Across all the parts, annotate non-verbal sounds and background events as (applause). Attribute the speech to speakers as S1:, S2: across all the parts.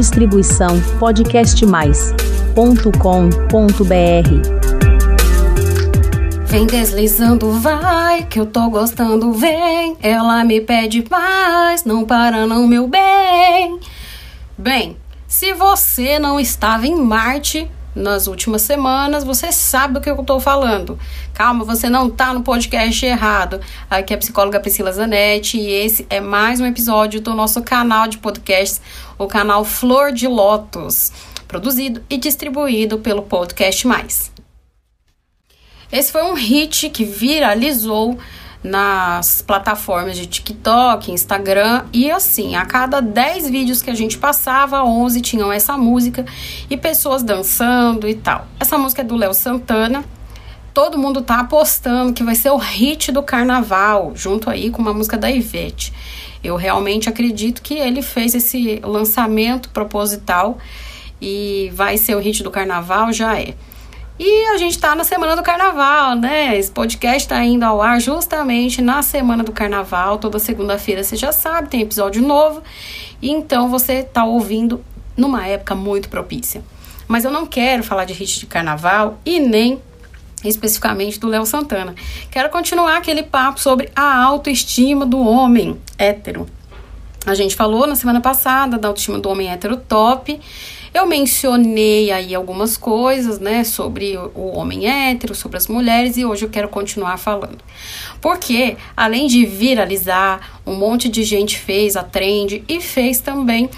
S1: Distribuição podcastmais.com.br.
S2: Vem deslizando, vai, que eu tô gostando, vem. Ela me pede mais, não para não, meu bem. Bem, se você não estava em Marte, nas últimas semanas, você sabe do que eu estou falando. Calma, você não está no podcast errado. Aqui é a psicóloga Priscila Zanetti e esse é mais um episódio do nosso canal de podcasts, o canal Flor de Lótus, produzido e distribuído pelo Podcast Mais. Esse foi um hit que viralizou nas plataformas de TikTok, Instagram e assim, a cada 10 vídeos que a gente passava, 11 tinham essa música e pessoas dançando e tal. Essa música é do Léo Santana. Todo mundo tá apostando que vai ser o hit do carnaval, junto aí com uma música da Ivete. Eu realmente acredito que ele fez esse lançamento proposital e vai ser o hit do carnaval, já é. E a gente está na semana do carnaval, né? Esse podcast está indo ao ar justamente na semana do carnaval. Toda segunda-feira você já sabe, tem episódio novo. Então você está ouvindo numa época muito propícia. Mas eu não quero falar de hit de carnaval e nem especificamente do Léo Santana. Quero continuar aquele papo sobre a autoestima do homem hétero. A gente falou na semana passada da autoestima do homem hétero top. Eu mencionei aí algumas coisas, né, sobre o homem hétero, sobre as mulheres e hoje eu quero continuar falando. Porque além de viralizar, um monte de gente fez a trend e fez também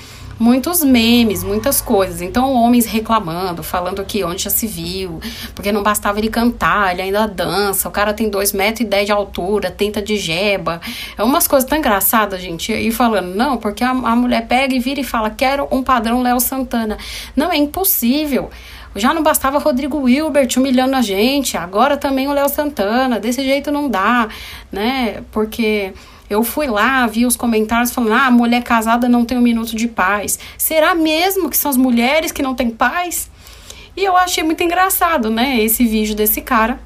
S2: muitos memes, muitas coisas. Então, homens reclamando, falando que onde já se viu, porque não bastava ele cantar, ele ainda dança, o cara tem 2,10 metros de altura, tenta de jeba. É umas coisas tão engraçadas, gente. E falando, não, porque a, a mulher pega e vira e fala, quero um padrão Léo Santana. Não, é impossível. Já não bastava Rodrigo Wilbert humilhando a gente, agora também o Léo Santana. Desse jeito não dá, né? Porque eu fui lá, vi os comentários falando: ah, mulher casada não tem um minuto de paz. Será mesmo que são as mulheres que não têm paz? E eu achei muito engraçado, né, esse vídeo desse cara.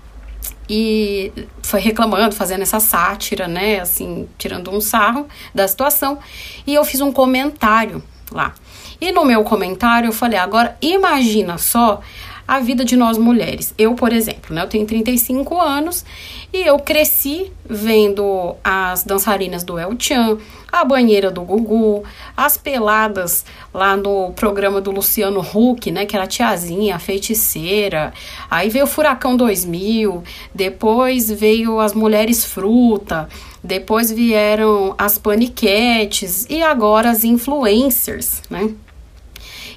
S2: E foi reclamando, fazendo essa sátira, né, assim, tirando um sarro da situação. E eu fiz um comentário lá. E no meu comentário eu falei: agora imagina só a vida de nós mulheres. Eu, por exemplo, né, eu tenho 35 anos e eu cresci vendo as dançarinas do El Chan, a banheira do Gugu, as peladas lá no programa do Luciano Huck, né, que era a tiazinha, a feiticeira. Aí veio o Furacão 2000, depois veio as Mulheres Fruta, depois vieram as paniquetes e agora as influencers, né?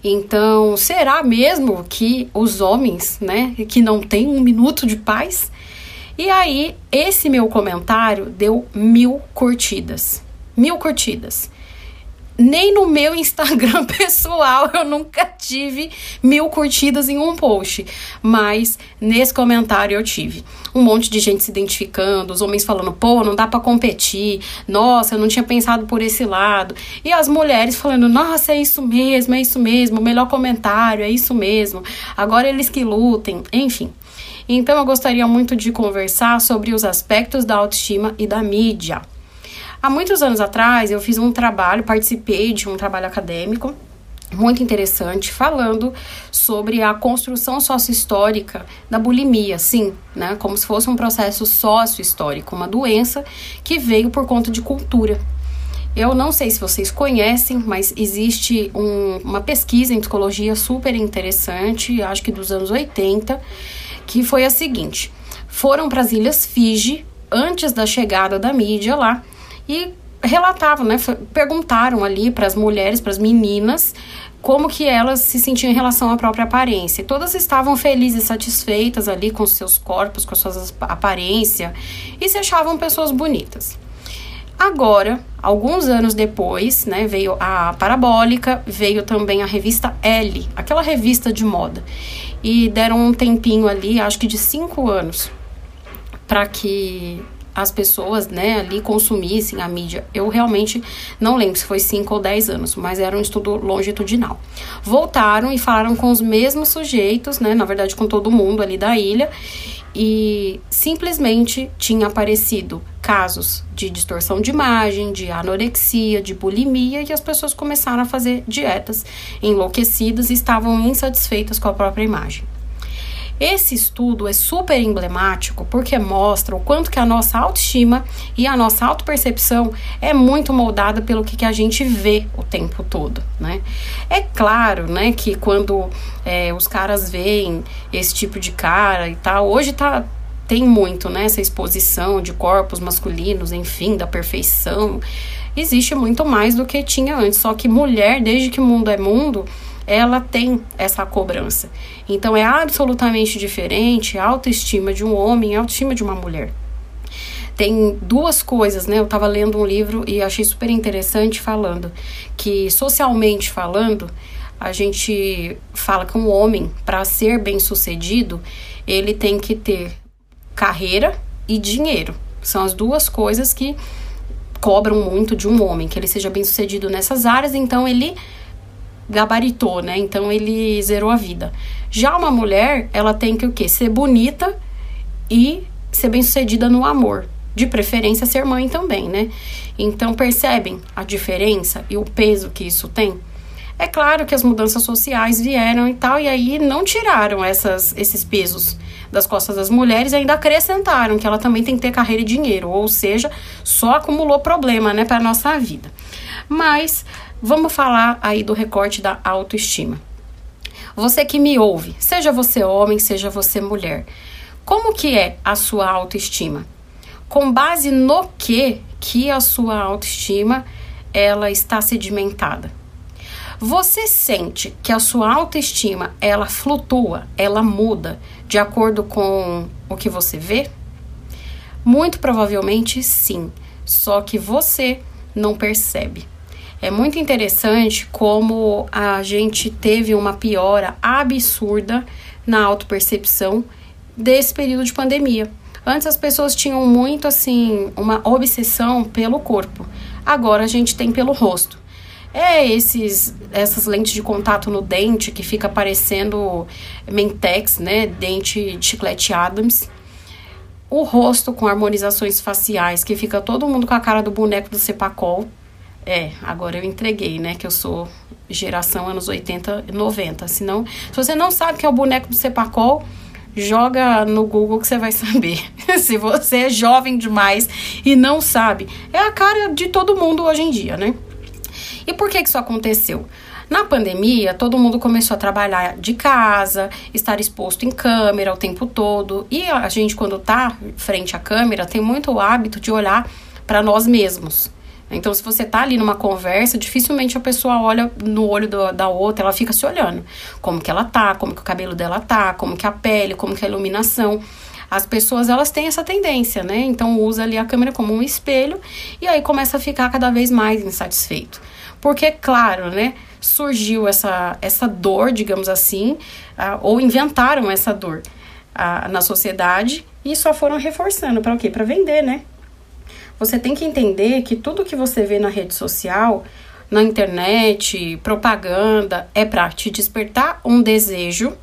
S2: Então, será mesmo que os homens, né, que não têm um minuto de paz? E aí, esse meu comentário deu mil curtidas. Mil curtidas nem no meu Instagram (laughs) pessoal eu nunca tive mil curtidas em um post. Mas nesse comentário eu tive um monte de gente se identificando, os homens falando, pô, não dá para competir, nossa, eu não tinha pensado por esse lado. E as mulheres falando, nossa, é isso mesmo, é isso mesmo, o melhor comentário, é isso mesmo. Agora eles que lutem, enfim. Então eu gostaria muito de conversar sobre os aspectos da autoestima e da mídia. Há muitos anos atrás, eu fiz um trabalho, participei de um trabalho acadêmico muito interessante falando sobre a construção sócio-histórica da bulimia, sim, né, como se fosse um processo sócio-histórico, uma doença que veio por conta de cultura. Eu não sei se vocês conhecem, mas existe um, uma pesquisa em psicologia super interessante, acho que dos anos 80, que foi a seguinte: foram para as Ilhas Fiji antes da chegada da mídia lá e relatavam, né, perguntaram ali para as mulheres, para as meninas, como que elas se sentiam em relação à própria aparência. Todas estavam felizes, satisfeitas ali com seus corpos, com a sua aparência e se achavam pessoas bonitas. Agora, alguns anos depois, né, veio a Parabólica, veio também a revista L, aquela revista de moda. E deram um tempinho ali, acho que de cinco anos, para que as pessoas, né, ali consumissem a mídia. Eu realmente não lembro se foi 5 ou 10 anos, mas era um estudo longitudinal. Voltaram e falaram com os mesmos sujeitos, né, na verdade com todo mundo ali da ilha, e simplesmente tinha aparecido casos de distorção de imagem, de anorexia, de bulimia e as pessoas começaram a fazer dietas enlouquecidas e estavam insatisfeitas com a própria imagem. Esse estudo é super emblemático porque mostra o quanto que a nossa autoestima e a nossa autopercepção é muito moldada pelo que, que a gente vê o tempo todo, né? É claro, né, que quando é, os caras veem esse tipo de cara e tal, hoje tá tem muito, né, essa exposição de corpos masculinos, enfim, da perfeição. Existe muito mais do que tinha antes, só que mulher, desde que o mundo é mundo, ela tem essa cobrança. Então é absolutamente diferente a autoestima de um homem e a autoestima de uma mulher. Tem duas coisas, né? Eu estava lendo um livro e achei super interessante falando que socialmente falando, a gente fala que um homem, para ser bem-sucedido, ele tem que ter carreira e dinheiro. São as duas coisas que cobram muito de um homem, que ele seja bem-sucedido nessas áreas, então ele gabaritou, né? Então ele zerou a vida. Já uma mulher, ela tem que o quê? Ser bonita e ser bem-sucedida no amor. De preferência ser mãe também, né? Então percebem a diferença e o peso que isso tem? É claro que as mudanças sociais vieram e tal, e aí não tiraram essas, esses pesos das costas das mulheres e ainda acrescentaram que ela também tem que ter carreira e dinheiro, ou seja, só acumulou problema, né, para nossa vida. Mas Vamos falar aí do recorte da autoestima. Você que me ouve, seja você homem, seja você mulher, como que é a sua autoestima? Com base no que que a sua autoestima ela está sedimentada? Você sente que a sua autoestima ela flutua, ela muda de acordo com o que você vê? Muito provavelmente sim, só que você não percebe. É muito interessante como a gente teve uma piora absurda na autopercepção desse período de pandemia. Antes as pessoas tinham muito assim uma obsessão pelo corpo. Agora a gente tem pelo rosto. É esses essas lentes de contato no dente que fica parecendo Mentex, né, dente de chiclete Adams. O rosto com harmonizações faciais, que fica todo mundo com a cara do boneco do Cepacol. É, agora eu entreguei, né? Que eu sou geração anos 80 e 90. Senão, se você não sabe que é o boneco do Cepacol, joga no Google que você vai (laughs) saber. se você é jovem demais e não sabe. É a cara de todo mundo hoje em dia, né? E por que, que isso aconteceu? Na pandemia, todo mundo começou a trabalhar de casa, estar exposto em câmera o tempo todo. E a gente, quando tá frente à câmera, tem muito o hábito de olhar para nós mesmos. Então, se você tá ali numa conversa, dificilmente a pessoa olha no olho do, da outra, ela fica se olhando. Como que ela tá, como que o cabelo dela tá, como que a pele, como que a iluminação. As pessoas, elas têm essa tendência, né? Então, usa ali a câmera como um espelho e aí começa a ficar cada vez mais insatisfeito. Porque, claro, né? Surgiu essa, essa dor, digamos assim, uh, ou inventaram essa dor uh, na sociedade e só foram reforçando para o quê? Para vender, né? Você tem que entender que tudo que você vê na rede social, na internet, propaganda, é para te despertar um desejo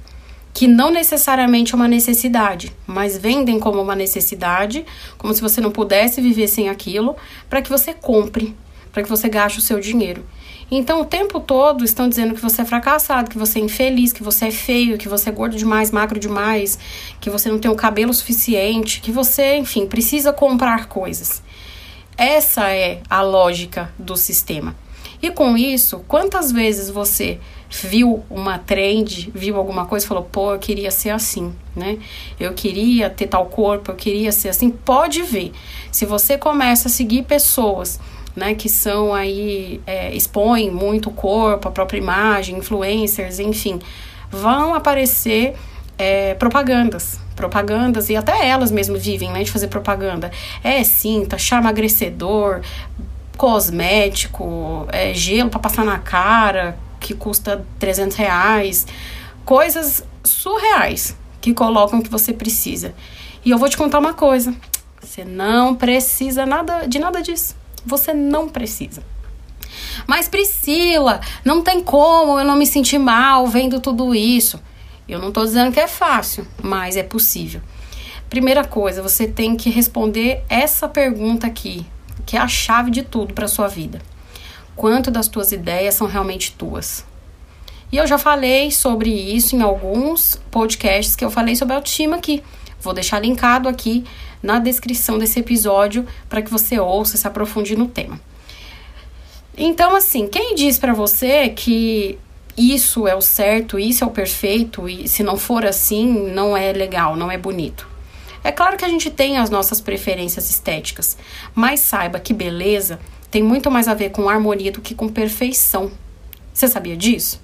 S2: que não necessariamente é uma necessidade, mas vendem como uma necessidade, como se você não pudesse viver sem aquilo, para que você compre, para que você gaste o seu dinheiro. Então, o tempo todo estão dizendo que você é fracassado, que você é infeliz, que você é feio, que você é gordo demais, magro demais, que você não tem o cabelo suficiente, que você, enfim, precisa comprar coisas. Essa é a lógica do sistema. E com isso, quantas vezes você viu uma trend, viu alguma coisa falou, pô, eu queria ser assim, né? Eu queria ter tal corpo, eu queria ser assim. Pode ver. Se você começa a seguir pessoas, né, que são aí, é, expõem muito o corpo, a própria imagem, influencers, enfim, vão aparecer é, propagandas propagandas, e até elas mesmas vivem, né, de fazer propaganda. É cinta, charme agrescedor, cosmético, é, gelo para passar na cara, que custa 300 reais. Coisas surreais que colocam que você precisa. E eu vou te contar uma coisa. Você não precisa nada de nada disso. Você não precisa. Mas Priscila, não tem como eu não me sentir mal vendo tudo isso. Eu não estou dizendo que é fácil, mas é possível. Primeira coisa, você tem que responder essa pergunta aqui, que é a chave de tudo para sua vida. Quanto das tuas ideias são realmente tuas? E eu já falei sobre isso em alguns podcasts que eu falei sobre autoestima aqui. Vou deixar linkado aqui na descrição desse episódio para que você ouça e se aprofunde no tema. Então, assim, quem diz para você que isso é o certo, isso é o perfeito e se não for assim, não é legal, não é bonito? É claro que a gente tem as nossas preferências estéticas, mas saiba que beleza tem muito mais a ver com harmonia do que com perfeição. Você sabia disso?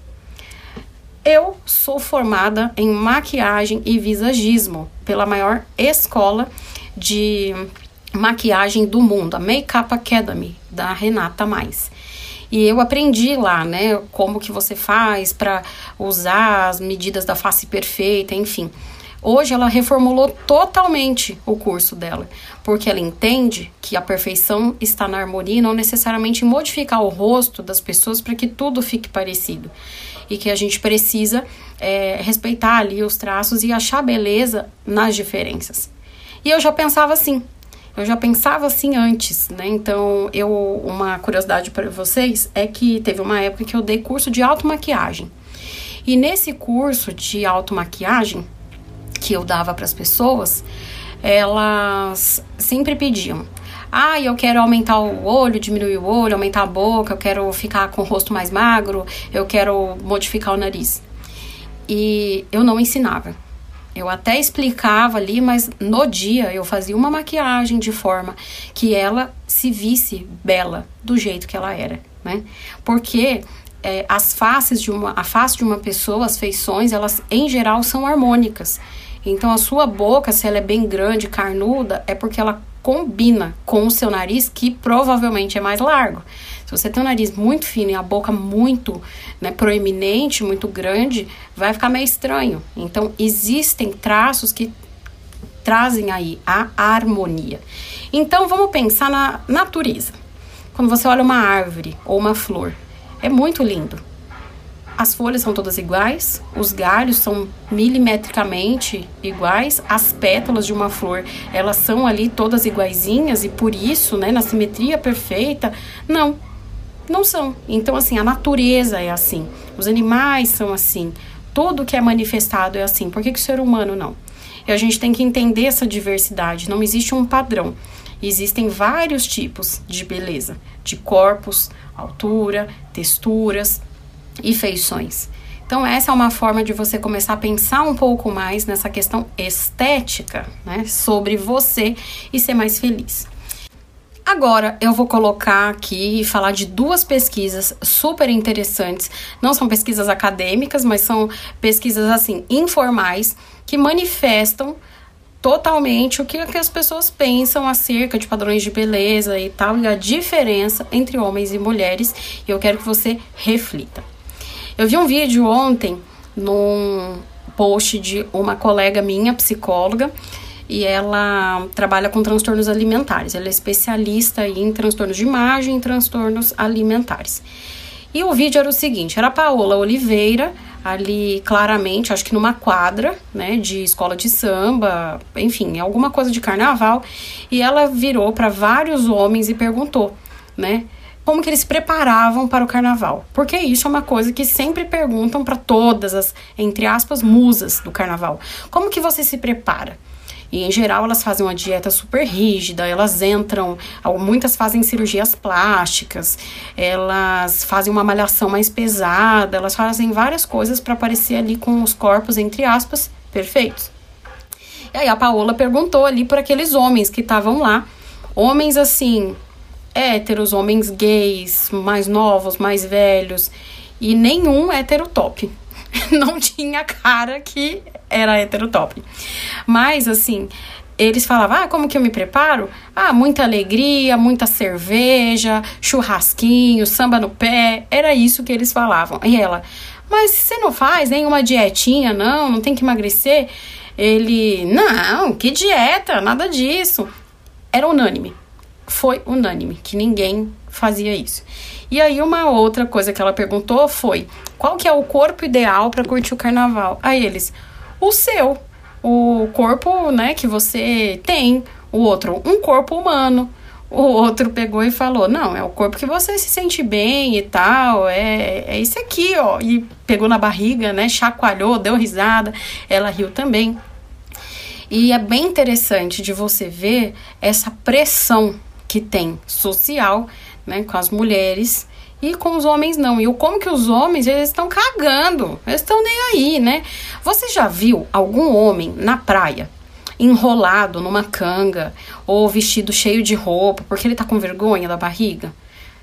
S2: Eu sou formada em maquiagem e visagismo pela maior escola de maquiagem do mundo, a Makeup Academy, da Renata Mais. E eu aprendi lá, né, como que você faz para usar as medidas da face perfeita, enfim. Hoje ela reformulou totalmente o curso dela, porque ela entende que a perfeição está na harmonia e não necessariamente modificar o rosto das pessoas para que tudo fique parecido. E que a gente precisa é, respeitar ali os traços e achar beleza nas diferenças. E eu já pensava assim, eu já pensava assim antes, né? Então, eu uma curiosidade para vocês é que teve uma época que eu dei curso de automaquiagem. E nesse curso de automaquiagem que eu dava para as pessoas, elas sempre pediam: "Ah, eu quero aumentar o olho, diminuir o olho, aumentar a boca, eu quero ficar com o rosto mais magro, eu quero modificar o nariz". E eu não ensinava. Eu até explicava ali, mas no dia eu fazia uma maquiagem de forma que ela se visse bela do jeito que ela era, né? Porque é, as faces de uma, a face de uma pessoa, as feições, elas em geral são harmônicas. Então a sua boca, se ela é bem grande, carnuda, é porque ela combina com o seu nariz, que provavelmente é mais largo. Se você tem um nariz muito fino e a boca muito né, proeminente, muito grande, vai ficar meio estranho. Então, existem traços que trazem aí a harmonia. Então, vamos pensar na natureza. Quando você olha uma árvore ou uma flor, é muito lindo. As folhas são todas iguais, os galhos são milimetricamente iguais, as pétalas de uma flor, elas são ali todas iguaizinhas e por isso, né, na simetria perfeita. Não, não são. Então, assim, a natureza é assim, os animais são assim, tudo que é manifestado é assim. Por que, que o ser humano não? E a gente tem que entender essa diversidade. Não existe um padrão. Existem vários tipos de beleza, de corpos, altura, texturas e feições. Então, essa é uma forma de você começar a pensar um pouco mais nessa questão estética, né, sobre você e ser mais feliz. Agora eu vou colocar aqui e falar de duas pesquisas super interessantes. Não são pesquisas acadêmicas, mas são pesquisas assim informais que manifestam totalmente o que, as pessoas pensam acerca de padrões de beleza e tal e a diferença entre homens e mulheres. E eu quero que você reflita. Eu vi um vídeo ontem num post de uma colega minha, psicóloga, e ela trabalha com transtornos alimentares. Ela é especialista em transtornos de imagem e transtornos alimentares. E o vídeo era o seguinte: era a Paola Oliveira, ali claramente, acho que numa quadra, né, de escola de samba, enfim, alguma coisa de carnaval, e ela virou para vários homens e perguntou, né, como que eles se preparavam para o carnaval. Porque isso é uma coisa que sempre perguntam para todas as, entre aspas, musas do carnaval. Como que você se prepara? E em geral elas fazem uma dieta super rígida, elas entram, muitas fazem cirurgias plásticas, elas fazem uma malhação mais pesada, elas fazem várias coisas para aparecer ali com os corpos, entre aspas, perfeitos. E aí a Paola perguntou ali para aqueles homens que estavam lá, homens assim, héteros, homens gays, mais novos, mais velhos, e nenhum hétero top. (laughs) Não tinha cara que era heterotop. Mas, assim, eles falavam, ah, como que eu me preparo? Ah, muita alegria, muita cerveja, churrasquinho, samba no pé. Era isso que eles falavam. E ela, mas você não faz nenhuma dietinha, não? Não tem que emagrecer? Ele, não, que dieta, nada disso. Era unânime. Foi unânime, que ninguém fazia isso. E aí uma outra coisa que ela perguntou foi: qual que é o corpo ideal para curtir o carnaval? Aí eles: o seu. o corpo, né, que você tem. O outro, um corpo humano. O outro pegou e falou: Não, é o corpo que você se sente bem e tal, é, é esse aqui, ó. E pegou na barriga, né? Chacoalhou, deu risada. Ela riu também. E é bem interessante de você ver essa pressão que tem social, né, com as mulheres e com os homens não. E o como que os homens, eles estão cagando, eles estão nem aí, né? Você já viu algum homem na praia enrolado numa canga ou vestido cheio de roupa porque ele tá com vergonha da barriga?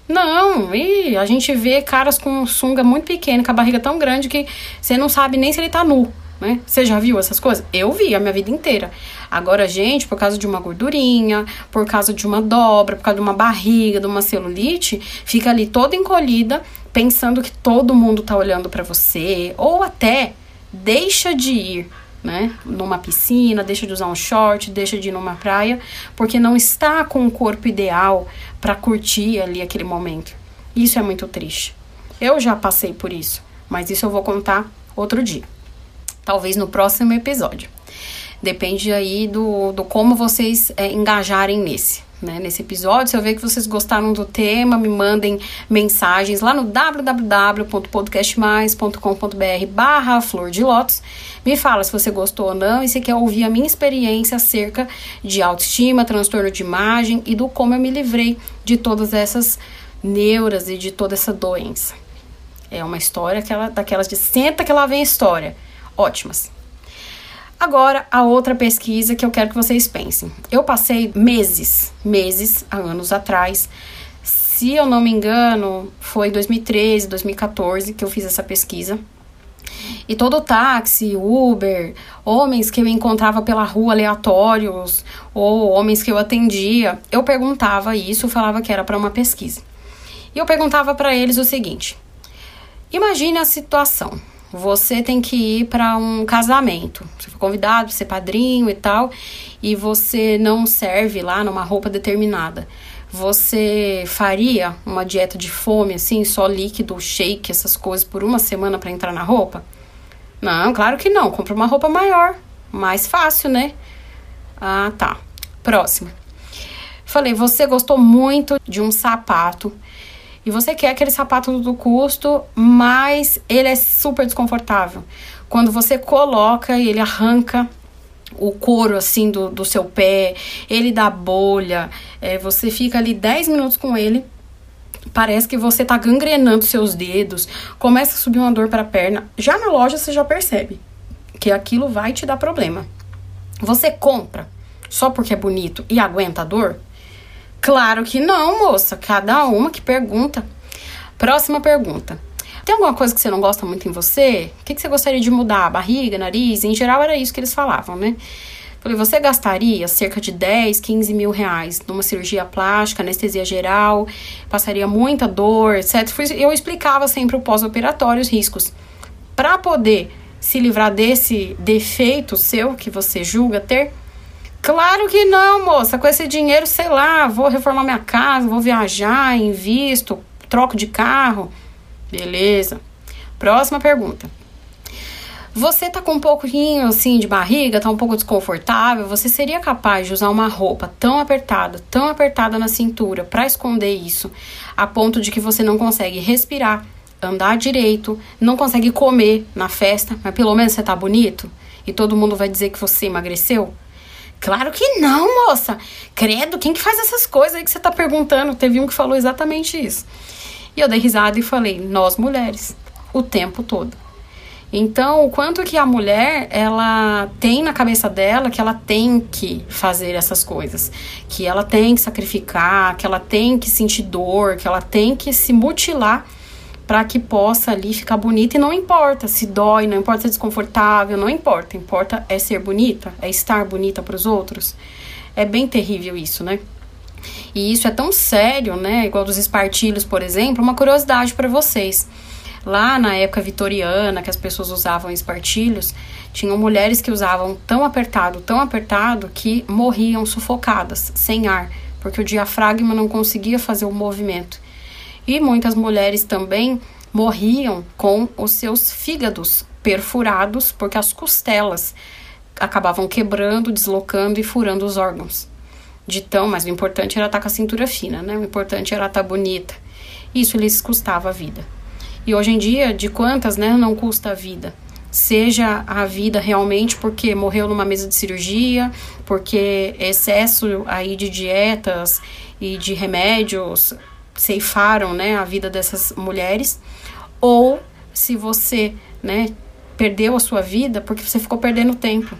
S2: Não, e a gente vê caras com sunga muito pequena, com a barriga tão grande que você não sabe nem se ele tá nu né? Você já viu essas coisas? Eu vi a minha vida inteira. Agora, gente, por causa de uma gordurinha, por causa de uma dobra, por causa de uma barriga, de uma celulite, fica ali toda encolhida, pensando que todo mundo tá olhando para você, ou até deixa de ir, né, numa piscina, deixa de usar um short, deixa de ir numa praia, porque não está com o corpo ideal para curtir ali aquele momento. Isso é muito triste. Eu já passei por isso, mas isso eu vou contar outro dia talvez no próximo episódio. Depende aí do, do como vocês é, engajarem nesse. Né, nesse episódio, se eu ver que vocês gostaram do tema, me mandem mensagens lá no www.podcastmais.com.br barra flor de lótus. Me fala se você gostou ou não e se quer ouvir a minha experiência acerca de autoestima, transtorno de imagem e do como eu me livrei de todas essas neuras e de toda essa doença. É uma história que ela, daquelas de senta que lá vem a história ótimas. Agora, a outra pesquisa que eu quero que vocês pensem. Eu passei meses, meses, há anos atrás, se eu não me engano, foi 2013, 2014 que eu fiz essa pesquisa. E todo táxi, Uber, homens que eu encontrava pela rua aleatórios, ou homens que eu atendia, eu perguntava isso, falava que era para uma pesquisa. E eu perguntava para eles o seguinte: Imagine a situação você tem que ir para um casamento. Você foi convidado para ser padrinho e tal, e você não serve lá numa roupa determinada. Você faria uma dieta de fome, assim, só líquido, shake, essas coisas por uma semana para entrar na roupa? Não, claro que não. Compra uma roupa maior. Mais fácil, né? Ah, tá. Próximo. Falei, você gostou muito de um sapato e você quer aquele sapato do custo, mas ele é super desconfortável. Quando você coloca e ele arranca o couro assim do, do seu pé, ele dá bolha, é, você fica ali 10 minutos com ele, parece que você tá gangrenando seus dedos, começa a subir uma dor para a perna. Já na loja você já percebe que aquilo vai te dar problema. Você compra só porque é bonito e aguenta a dor? Claro que não, moça. Cada uma que pergunta. Próxima pergunta. Tem alguma coisa que você não gosta muito em você? O que, que você gostaria de mudar? Barriga, nariz? Em geral era isso que eles falavam, né? Falei, você gastaria cerca de 10, 15 mil reais numa cirurgia plástica, anestesia geral, passaria muita dor, etc. Eu explicava sempre o pós-operatório, os riscos. Para poder se livrar desse defeito seu que você julga ter, Claro que não, moça. Com esse dinheiro, sei lá, vou reformar minha casa, vou viajar, invisto, troco de carro. Beleza. Próxima pergunta. Você tá com um pouquinho assim de barriga, tá um pouco desconfortável, você seria capaz de usar uma roupa tão apertada, tão apertada na cintura para esconder isso, a ponto de que você não consegue respirar, andar direito, não consegue comer na festa, mas pelo menos você tá bonito e todo mundo vai dizer que você emagreceu? Claro que não, moça. Credo, quem que faz essas coisas aí que você tá perguntando? Teve um que falou exatamente isso. E eu dei risada e falei, nós mulheres, o tempo todo. Então, o quanto que a mulher, ela tem na cabeça dela que ela tem que fazer essas coisas, que ela tem que sacrificar, que ela tem que sentir dor, que ela tem que se mutilar para que possa ali ficar bonita e não importa se dói, não importa se é desconfortável, não importa, importa é ser bonita, é estar bonita para os outros. É bem terrível isso, né? E isso é tão sério, né? Igual dos espartilhos, por exemplo, uma curiosidade para vocês. Lá na época vitoriana, que as pessoas usavam espartilhos, tinham mulheres que usavam tão apertado, tão apertado, que morriam sufocadas, sem ar, porque o diafragma não conseguia fazer o movimento. E muitas mulheres também morriam com os seus fígados perfurados, porque as costelas acabavam quebrando, deslocando e furando os órgãos. De tão, mas o importante era estar com a cintura fina, né? O importante era estar bonita. Isso lhes custava a vida. E hoje em dia, de quantas, né, não custa a vida? Seja a vida realmente porque morreu numa mesa de cirurgia, porque excesso aí de dietas e de remédios ceifaram, né, a vida dessas mulheres, ou se você, né, perdeu a sua vida porque você ficou perdendo tempo.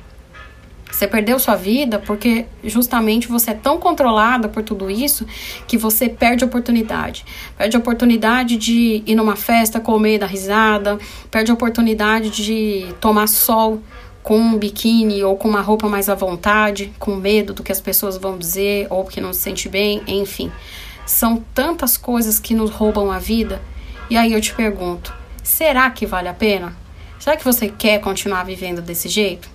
S2: Você perdeu sua vida porque justamente você é tão controlada por tudo isso que você perde oportunidade. Perde oportunidade de ir numa festa, comer, dar risada, perde oportunidade de tomar sol com um biquíni ou com uma roupa mais à vontade, com medo do que as pessoas vão dizer ou porque não se sente bem, enfim. São tantas coisas que nos roubam a vida. E aí eu te pergunto: será que vale a pena? Será que você quer continuar vivendo desse jeito?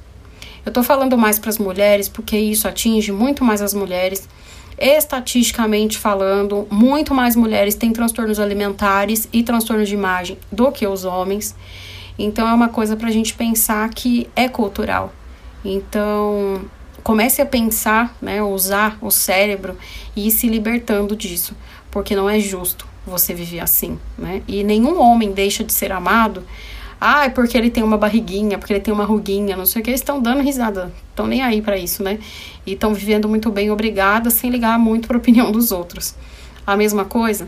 S2: Eu tô falando mais para as mulheres porque isso atinge muito mais as mulheres. Estatisticamente falando, muito mais mulheres têm transtornos alimentares e transtornos de imagem do que os homens. Então é uma coisa para a gente pensar que é cultural. Então comece a pensar, né, usar o cérebro e ir se libertando disso, porque não é justo você viver assim, né? E nenhum homem deixa de ser amado ah, é porque ele tem uma barriguinha, porque ele tem uma ruguinha, não sei o que. Eles estão dando risada, estão nem aí para isso, né? E estão vivendo muito bem, obrigada, sem ligar muito para a opinião dos outros. A mesma coisa,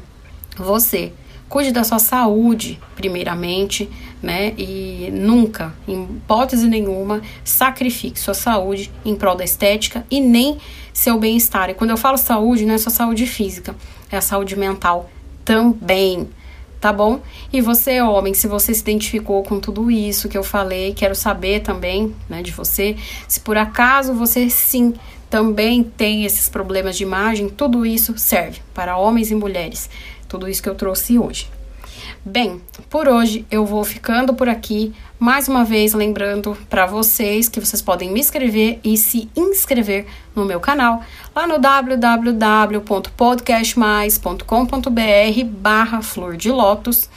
S2: você. Cuide da sua saúde, primeiramente, né? E nunca, em hipótese nenhuma, sacrifique sua saúde em prol da estética e nem seu bem-estar. E quando eu falo saúde, não é só saúde física, é a saúde mental também tá bom? E você, homem, se você se identificou com tudo isso que eu falei, quero saber também, né, de você, se por acaso você sim também tem esses problemas de imagem, tudo isso serve para homens e mulheres. Tudo isso que eu trouxe hoje. Bem, por hoje eu vou ficando por aqui. Mais uma vez, lembrando para vocês que vocês podem me escrever e se inscrever no meu canal lá no www.podcastmais.com.br barra flor de lótus.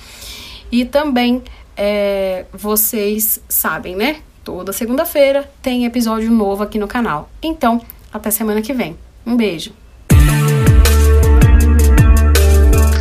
S2: E também é, vocês sabem, né? Toda segunda-feira tem episódio novo aqui no canal. Então, até semana que vem. Um beijo.